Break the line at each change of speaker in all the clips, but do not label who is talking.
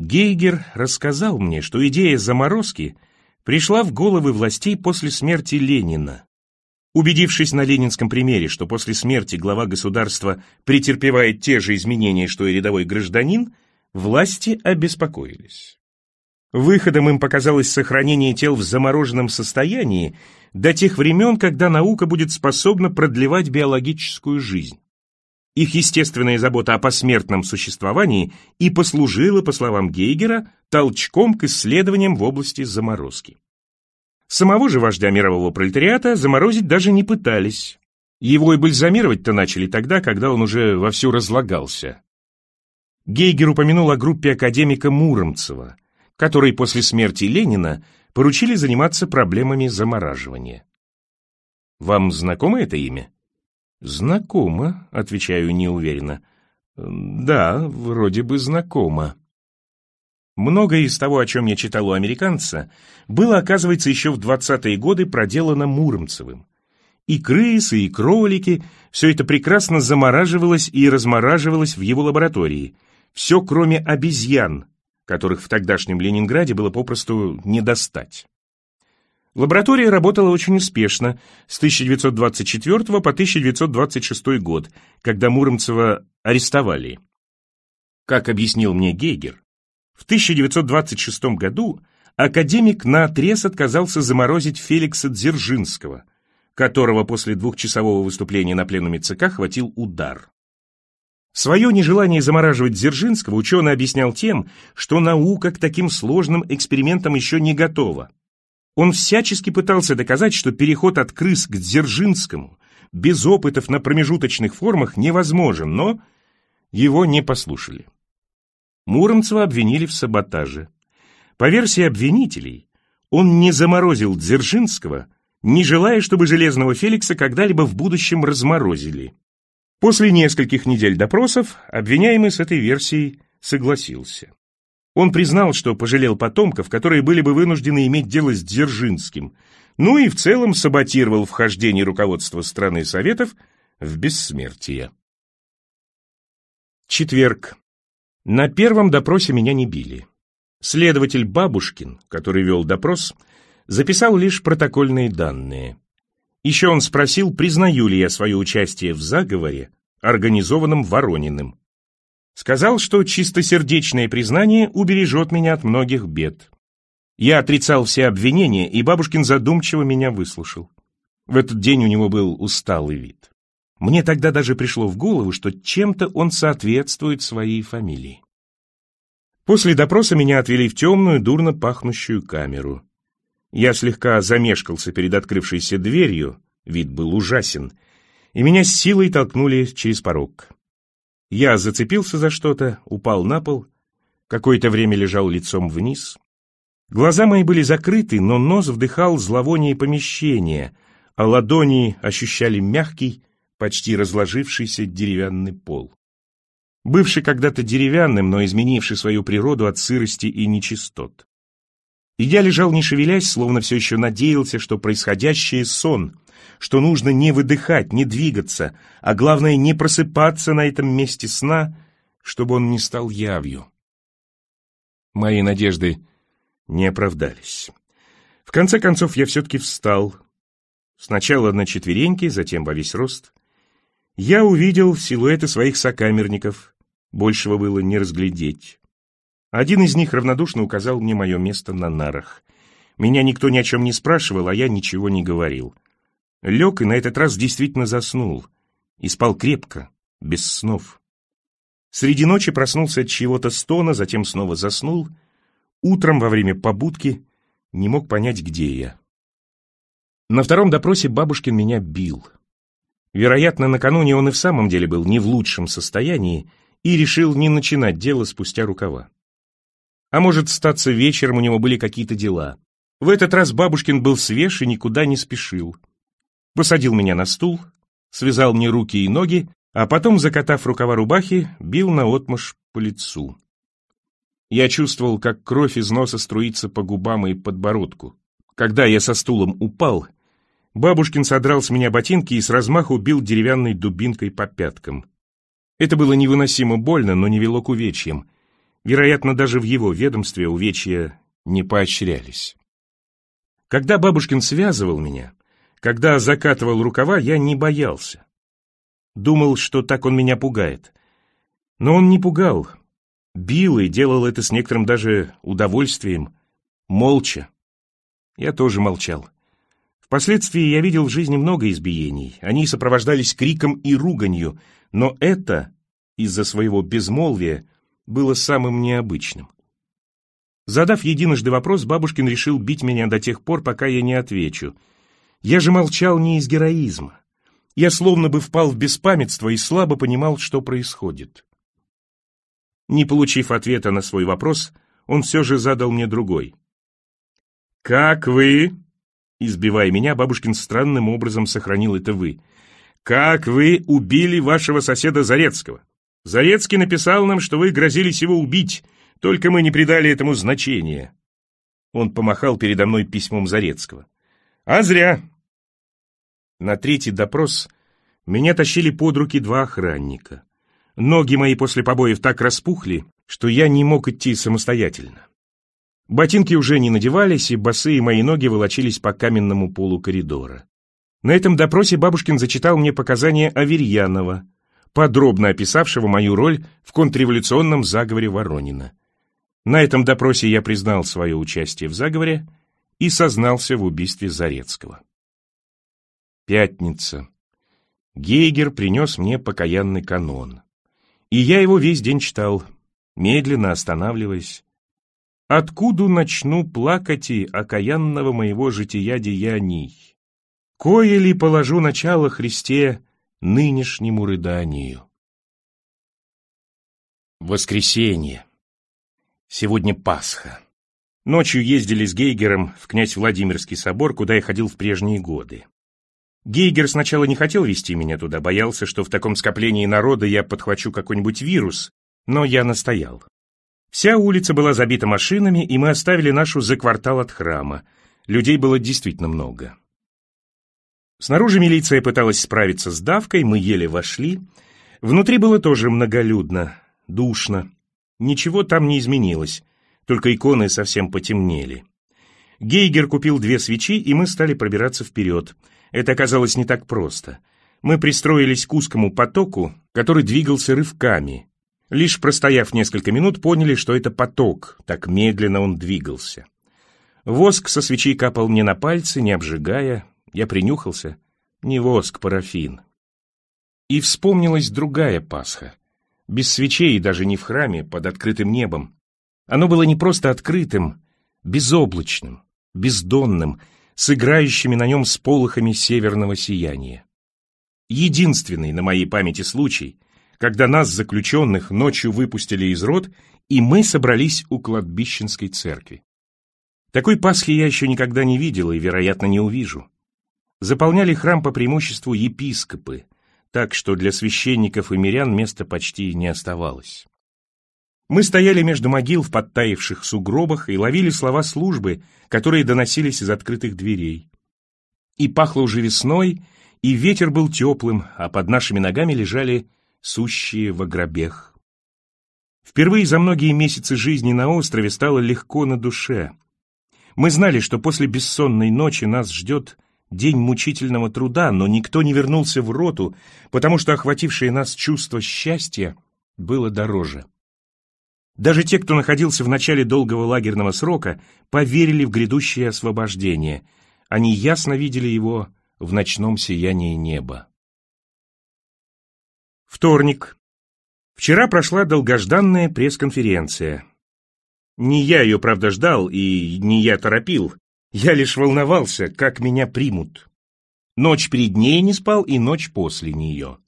Гейгер рассказал мне, что идея заморозки пришла в головы властей после смерти Ленина. Убедившись на ленинском примере, что после смерти глава государства претерпевает те же изменения, что и рядовой гражданин, власти обеспокоились. Выходом им показалось сохранение тел в замороженном состоянии до тех времен, когда наука будет способна продлевать биологическую жизнь. Их естественная забота о посмертном существовании и послужила, по словам Гейгера, толчком к исследованиям в области заморозки. Самого же вождя мирового пролетариата заморозить даже не пытались. Его и бальзамировать-то начали тогда, когда он уже вовсю разлагался. Гейгер упомянул о группе академика Муромцева, которой после смерти Ленина поручили заниматься проблемами замораживания. Вам знакомо это имя? «Знакомо», — отвечаю неуверенно. «Да, вроде бы знакомо». Многое из того, о чем я читал у американца, было, оказывается, еще в 20-е годы проделано Муромцевым. И крысы, и кролики — все это прекрасно замораживалось и размораживалось в его лаборатории. Все, кроме обезьян, которых в тогдашнем Ленинграде было попросту не достать. Лаборатория работала очень успешно с 1924 по 1926 год, когда Муромцева арестовали. Как объяснил мне Гейгер, в 1926 году академик наотрез отказался заморозить Феликса Дзержинского, которого после двухчасового выступления на пленуме ЦК хватил удар. Свое нежелание замораживать Дзержинского ученый объяснял тем, что наука к таким сложным экспериментам еще не готова. Он всячески пытался доказать, что переход от крыс к Дзержинскому без опытов на промежуточных формах невозможен, но его не послушали. Муромцева обвинили в саботаже. По версии обвинителей, он не заморозил Дзержинского, не желая, чтобы Железного Феликса когда-либо в будущем разморозили. После нескольких недель допросов обвиняемый с этой версией согласился. Он признал, что пожалел потомков, которые были бы вынуждены иметь дело с Дзержинским, ну и в целом саботировал вхождение руководства страны Советов в бессмертие. Четверг. На первом допросе меня не били. Следователь Бабушкин, который вел допрос, записал лишь протокольные данные. Еще он спросил, признаю ли я свое участие в заговоре, организованном Ворониным. Сказал, что чистосердечное признание убережет меня от многих бед. Я отрицал все обвинения, и бабушкин задумчиво меня выслушал. В этот день у него был усталый вид. Мне тогда даже пришло в голову, что чем-то он соответствует своей фамилии. После допроса меня отвели в темную, дурно пахнущую камеру. Я слегка замешкался перед открывшейся дверью, вид был ужасен, и меня с силой толкнули через порог. Я зацепился за что-то, упал на пол, какое-то время лежал лицом вниз. Глаза мои были закрыты, но нос вдыхал зловоние помещения, а ладони ощущали мягкий, почти разложившийся деревянный пол. Бывший когда-то деревянным, но изменивший свою природу от сырости и нечистот. И я лежал не шевелясь, словно все еще надеялся, что происходящее — сон, что нужно не выдыхать, не двигаться, а главное не просыпаться на этом месте сна, чтобы он не стал явью. Мои надежды не оправдались. В конце концов я все-таки встал. Сначала на четвереньки, затем во весь рост. Я увидел силуэты своих сокамерников. Большего было не разглядеть. Один из них равнодушно указал мне мое место на нарах. Меня никто ни о чем не спрашивал, а я ничего не говорил. Лег и на этот раз действительно заснул. И спал крепко, без снов. Среди ночи проснулся от чего-то стона, затем снова заснул. Утром во время побудки не мог понять, где я. На втором допросе бабушкин меня бил. Вероятно, накануне он и в самом деле был не в лучшем состоянии и решил не начинать дело спустя рукава. А может, статься вечером у него были какие-то дела. В этот раз бабушкин был свеж и никуда не спешил посадил меня на стул, связал мне руки и ноги, а потом, закатав рукава рубахи, бил наотмашь по лицу. Я чувствовал, как кровь из носа струится по губам и подбородку. Когда я со стулом упал, бабушкин содрал с меня ботинки и с размаху бил деревянной дубинкой по пяткам. Это было невыносимо больно, но не вело к увечьям. Вероятно, даже в его ведомстве увечья не поощрялись. Когда бабушкин связывал меня, когда закатывал рукава, я не боялся. Думал, что так он меня пугает. Но он не пугал. Бил и делал это с некоторым даже удовольствием, молча. Я тоже молчал. Впоследствии я видел в жизни много избиений. Они сопровождались криком и руганью, но это, из-за своего безмолвия, было самым необычным. Задав единожды вопрос, бабушкин решил бить меня до тех пор, пока я не отвечу. Я же молчал не из героизма. Я словно бы впал в беспамятство и слабо понимал, что происходит. Не получив ответа на свой вопрос, он все же задал мне другой. «Как вы?» Избивая меня, бабушкин странным образом сохранил это «вы». «Как вы убили вашего соседа Зарецкого? Зарецкий написал нам, что вы грозились его убить, только мы не придали этому значения». Он помахал передо мной письмом Зарецкого. «А зря. На третий допрос меня тащили под руки два охранника. Ноги мои после побоев так распухли, что я не мог идти самостоятельно. Ботинки уже не надевались, и босые мои ноги волочились по каменному полу коридора. На этом допросе бабушкин зачитал мне показания Аверьянова, подробно описавшего мою роль в контрреволюционном заговоре Воронина. На этом допросе я признал свое участие в заговоре и сознался в убийстве Зарецкого. Пятница. Гейгер принес мне покаянный канон. И я его весь день читал, медленно останавливаясь. Откуда начну плакать и окаянного моего жития деяний? Кое ли положу начало Христе нынешнему рыданию? Воскресенье. Сегодня Пасха. Ночью ездили с Гейгером в князь Владимирский собор, куда я ходил в прежние годы. Гейгер сначала не хотел вести меня туда, боялся, что в таком скоплении народа я подхвачу какой-нибудь вирус, но я настоял. Вся улица была забита машинами, и мы оставили нашу за квартал от храма. Людей было действительно много. Снаружи милиция пыталась справиться с давкой, мы еле вошли. Внутри было тоже многолюдно, душно. Ничего там не изменилось, только иконы совсем потемнели. Гейгер купил две свечи, и мы стали пробираться вперед — это оказалось не так просто. Мы пристроились к узкому потоку, который двигался рывками. Лишь простояв несколько минут, поняли, что это поток, так медленно он двигался. Воск со свечей капал мне на пальцы, не обжигая. Я принюхался. Не воск, парафин. И вспомнилась другая Пасха. Без свечей и даже не в храме, под открытым небом. Оно было не просто открытым, безоблачным, бездонным, с играющими на нем сполохами северного сияния. Единственный на моей памяти случай, когда нас, заключенных, ночью выпустили из рот, и мы собрались у кладбищенской церкви. Такой Пасхи я еще никогда не видел и, вероятно, не увижу. Заполняли храм по преимуществу епископы, так что для священников и мирян места почти не оставалось. Мы стояли между могил в подтаивших сугробах и ловили слова службы, которые доносились из открытых дверей. И пахло уже весной, и ветер был теплым, а под нашими ногами лежали сущие в гробех. Впервые за многие месяцы жизни на острове стало легко на душе. Мы знали, что после бессонной ночи нас ждет день мучительного труда, но никто не вернулся в роту, потому что охватившее нас чувство счастья было дороже. Даже те, кто находился в начале долгого лагерного срока, поверили в грядущее освобождение. Они ясно видели его в ночном сиянии неба. Вторник. Вчера прошла долгожданная пресс-конференция. Не я ее, правда, ждал, и не я торопил. Я лишь волновался, как меня примут. Ночь перед ней не спал и ночь после нее.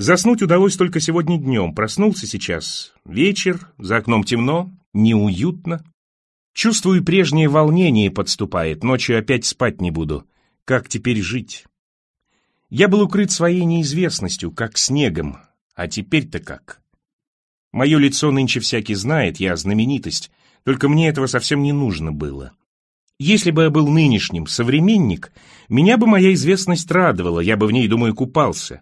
Заснуть удалось только сегодня днем. Проснулся сейчас. Вечер, за окном темно, неуютно. Чувствую, прежнее волнение подступает. Ночью опять спать не буду. Как теперь жить? Я был укрыт своей неизвестностью, как снегом. А теперь-то как? Мое лицо нынче всякий знает, я знаменитость. Только мне этого совсем не нужно было. Если бы я был нынешним современник, меня бы моя известность радовала, я бы в ней, думаю, купался.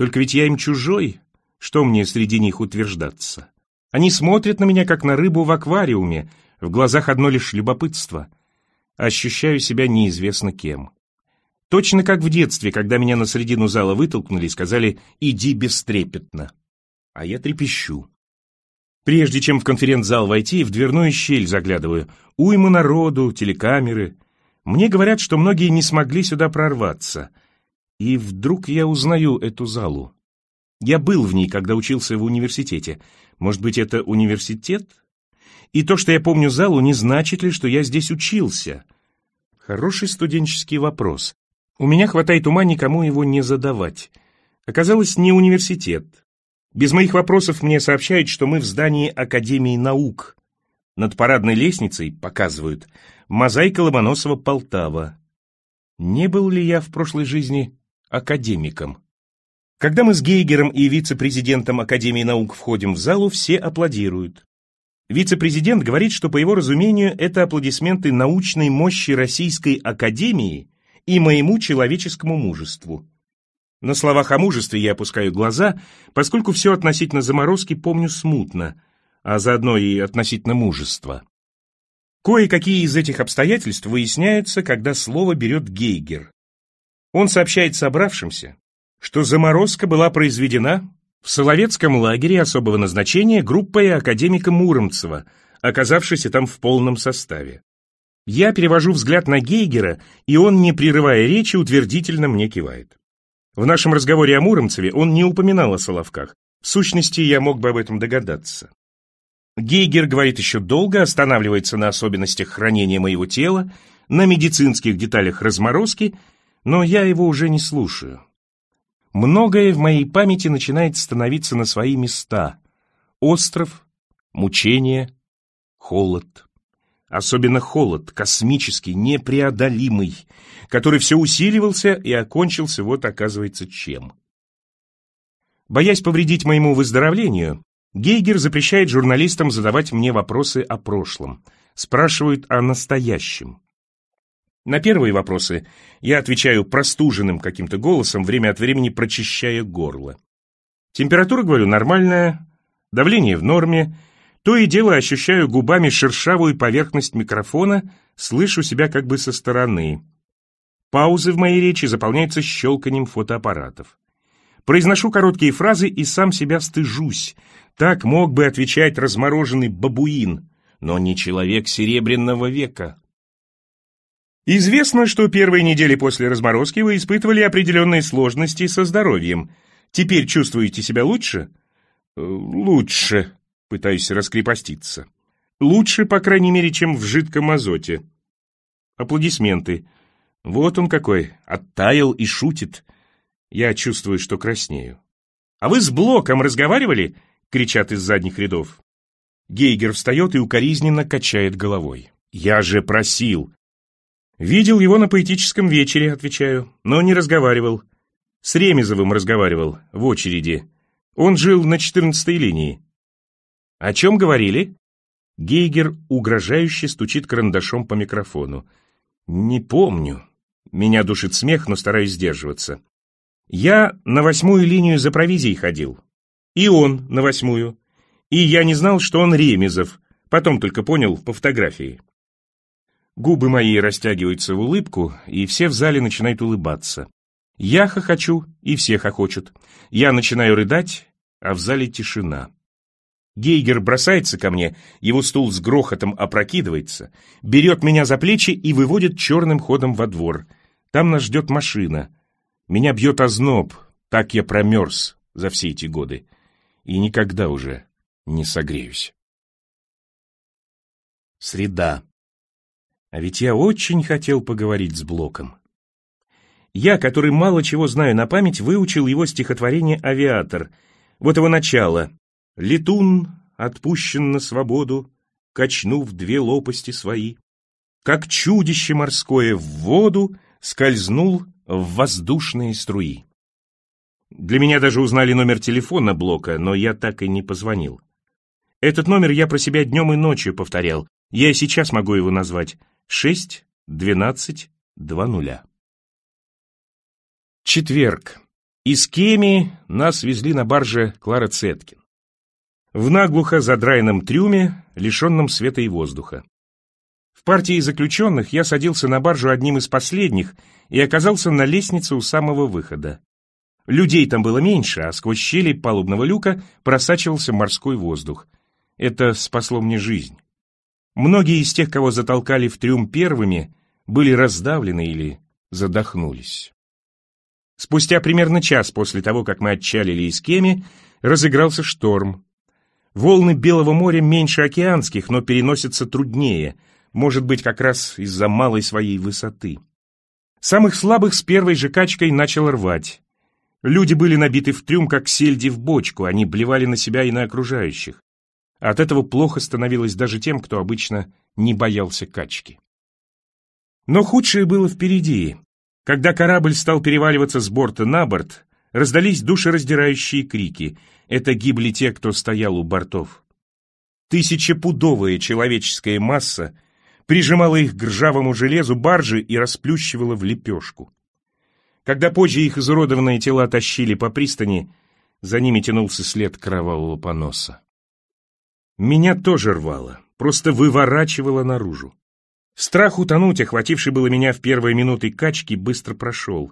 Только ведь я им чужой, что мне среди них утверждаться? Они смотрят на меня, как на рыбу в аквариуме, в глазах одно лишь любопытство. Ощущаю себя неизвестно кем. Точно как в детстве, когда меня на середину зала вытолкнули и сказали «иди бестрепетно». А я трепещу. Прежде чем в конференц-зал войти, в дверную щель заглядываю. Уйма народу, телекамеры. Мне говорят, что многие не смогли сюда прорваться. И вдруг я узнаю эту залу. Я был в ней, когда учился в университете. Может быть, это университет? И то, что я помню залу, не значит ли, что я здесь учился? Хороший студенческий вопрос. У меня хватает ума никому его не задавать. Оказалось, не университет. Без моих вопросов мне сообщают, что мы в здании Академии наук. Над парадной лестницей, показывают, мозаика Ломоносова-Полтава. Не был ли я в прошлой жизни академиком? Когда мы с Гейгером и вице-президентом Академии наук входим в залу, все аплодируют. Вице-президент говорит, что, по его разумению, это аплодисменты научной мощи Российской Академии и моему человеческому мужеству. На словах о мужестве я опускаю глаза, поскольку все относительно заморозки помню смутно, а заодно и относительно мужества. Кое-какие из этих обстоятельств выясняются, когда слово берет Гейгер. Он сообщает собравшимся, что заморозка была произведена в Соловецком лагере особого назначения группой академика Муромцева, оказавшейся там в полном составе. Я перевожу взгляд на Гейгера, и он, не прерывая речи, утвердительно мне кивает. В нашем разговоре о Муромцеве он не упоминал о Соловках. В сущности, я мог бы об этом догадаться. Гейгер говорит еще долго, останавливается на особенностях хранения моего тела, на медицинских деталях разморозки, но я его уже не слушаю. Многое в моей памяти начинает становиться на свои места. Остров, мучение, холод. Особенно холод, космический, непреодолимый, который все усиливался и окончился вот, оказывается, чем. Боясь повредить моему выздоровлению, Гейгер запрещает журналистам задавать мне вопросы о прошлом, спрашивают о настоящем. На первые вопросы я отвечаю простуженным каким-то голосом, время от времени прочищая горло. Температура, говорю, нормальная, давление в норме, то и дело ощущаю губами шершавую поверхность микрофона, слышу себя как бы со стороны. Паузы в моей речи заполняются щелканием фотоаппаратов. Произношу короткие фразы и сам себя стыжусь. Так мог бы отвечать размороженный бабуин, но не человек Серебряного века. Известно, что первые недели после разморозки вы испытывали определенные сложности со здоровьем. Теперь чувствуете себя лучше? Э, лучше, пытаюсь раскрепоститься. Лучше, по крайней мере, чем в жидком азоте. Аплодисменты. Вот он какой, оттаял и шутит. Я чувствую, что краснею. «А вы с Блоком разговаривали?» — кричат из задних рядов. Гейгер встает и укоризненно качает головой. «Я же просил!» «Видел его на поэтическом вечере», — отвечаю, но не разговаривал. С Ремезовым разговаривал, в очереди. Он жил на четырнадцатой линии. «О чем говорили?» Гейгер угрожающе стучит карандашом по микрофону. «Не помню». Меня душит смех, но стараюсь сдерживаться. Я на восьмую линию за провизией ходил. И он на восьмую. И я не знал, что он Ремезов. Потом только понял по фотографии. Губы мои растягиваются в улыбку, и все в зале начинают улыбаться. Я хохочу, и все хохочут. Я начинаю рыдать, а в зале тишина. Гейгер бросается ко мне, его стул с грохотом опрокидывается, берет меня за плечи и выводит черным ходом во двор. Там нас ждет машина. Меня бьет озноб, так я промерз за все эти годы. И никогда уже не согреюсь. Среда. А ведь я очень хотел поговорить с Блоком. Я, который мало чего знаю на память, выучил его стихотворение «Авиатор». Вот его начало. «Летун отпущен на свободу, качнув две лопасти свои. Как чудище морское в воду скользнул в воздушные струи». Для меня даже узнали номер телефона Блока, но я так и не позвонил. Этот номер я про себя днем и ночью повторял. Я сейчас могу его назвать шесть двенадцать два нуля. Четверг. Из Кеми нас везли на барже Клара Цеткин. в наглухо задраенном трюме, лишенном света и воздуха. В партии заключенных я садился на баржу одним из последних и оказался на лестнице у самого выхода. Людей там было меньше, а сквозь щели палубного люка просачивался морской воздух. Это спасло мне жизнь. Многие из тех, кого затолкали в трюм первыми, были раздавлены или задохнулись. Спустя примерно час после того, как мы отчалили из Кеми, разыгрался шторм. Волны Белого моря меньше океанских, но переносятся труднее, может быть, как раз из-за малой своей высоты. Самых слабых с первой же качкой начал рвать. Люди были набиты в трюм, как сельди в бочку, они блевали на себя и на окружающих. От этого плохо становилось даже тем, кто обычно не боялся качки. Но худшее было впереди. Когда корабль стал переваливаться с борта на борт, раздались душераздирающие крики. Это гибли те, кто стоял у бортов. Тысячепудовая человеческая масса прижимала их к ржавому железу баржи и расплющивала в лепешку. Когда позже их изуродованные тела тащили по пристани, за ними тянулся след кровавого поноса. Меня тоже рвало, просто выворачивало наружу. Страх утонуть, охвативший было меня в первые минуты качки, быстро прошел.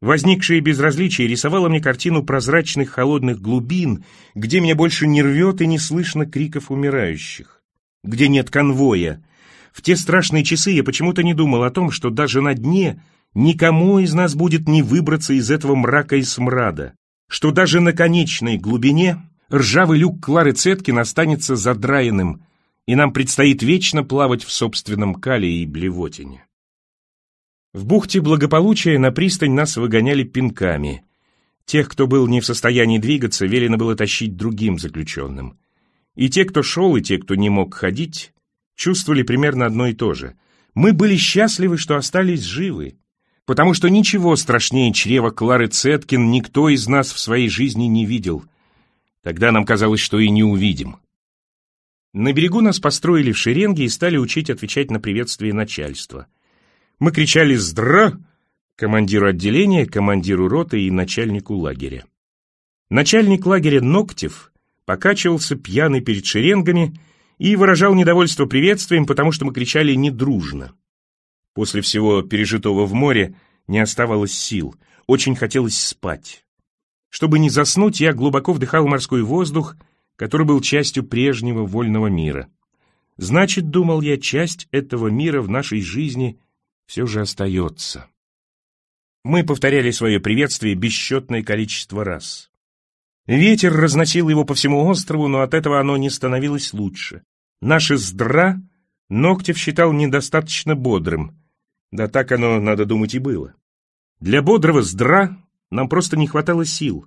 Возникшее безразличие рисовало мне картину прозрачных холодных глубин, где меня больше не рвет и не слышно криков умирающих, где нет конвоя. В те страшные часы я почему-то не думал о том, что даже на дне никому из нас будет не выбраться из этого мрака и смрада, что даже на конечной глубине ржавый люк Клары Цеткин останется задраенным, и нам предстоит вечно плавать в собственном кале и блевотине. В бухте благополучия на пристань нас выгоняли пинками. Тех, кто был не в состоянии двигаться, велено было тащить другим заключенным. И те, кто шел, и те, кто не мог ходить, чувствовали примерно одно и то же. Мы были счастливы, что остались живы, потому что ничего страшнее чрева Клары Цеткин никто из нас в своей жизни не видел. Тогда нам казалось, что и не увидим. На берегу нас построили в шеренге и стали учить отвечать на приветствие начальства. Мы кричали «Здра!» командиру отделения, командиру роты и начальнику лагеря. Начальник лагеря Ноктев покачивался пьяный перед шеренгами и выражал недовольство приветствием, потому что мы кричали недружно. После всего пережитого в море не оставалось сил, очень хотелось спать. Чтобы не заснуть, я глубоко вдыхал морской воздух который был частью прежнего вольного мира. Значит, думал я, часть этого мира в нашей жизни все же остается. Мы повторяли свое приветствие бесчетное количество раз. Ветер разносил его по всему острову, но от этого оно не становилось лучше. Наше «здра» Ногтев считал недостаточно бодрым. Да так оно, надо думать, и было. Для бодрого «здра» нам просто не хватало сил.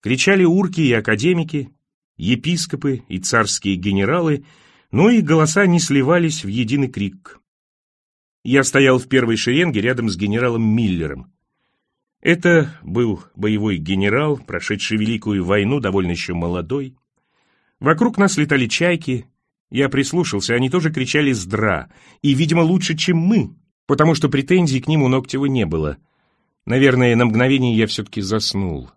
Кричали урки и академики, епископы и царские генералы, но их голоса не сливались в единый крик. Я стоял в первой шеренге рядом с генералом Миллером. Это был боевой генерал, прошедший Великую войну, довольно еще молодой. Вокруг нас летали чайки. Я прислушался, они тоже кричали «Здра!» и, видимо, лучше, чем мы, потому что претензий к ним у Ноктева не было. Наверное, на мгновение я все-таки заснул.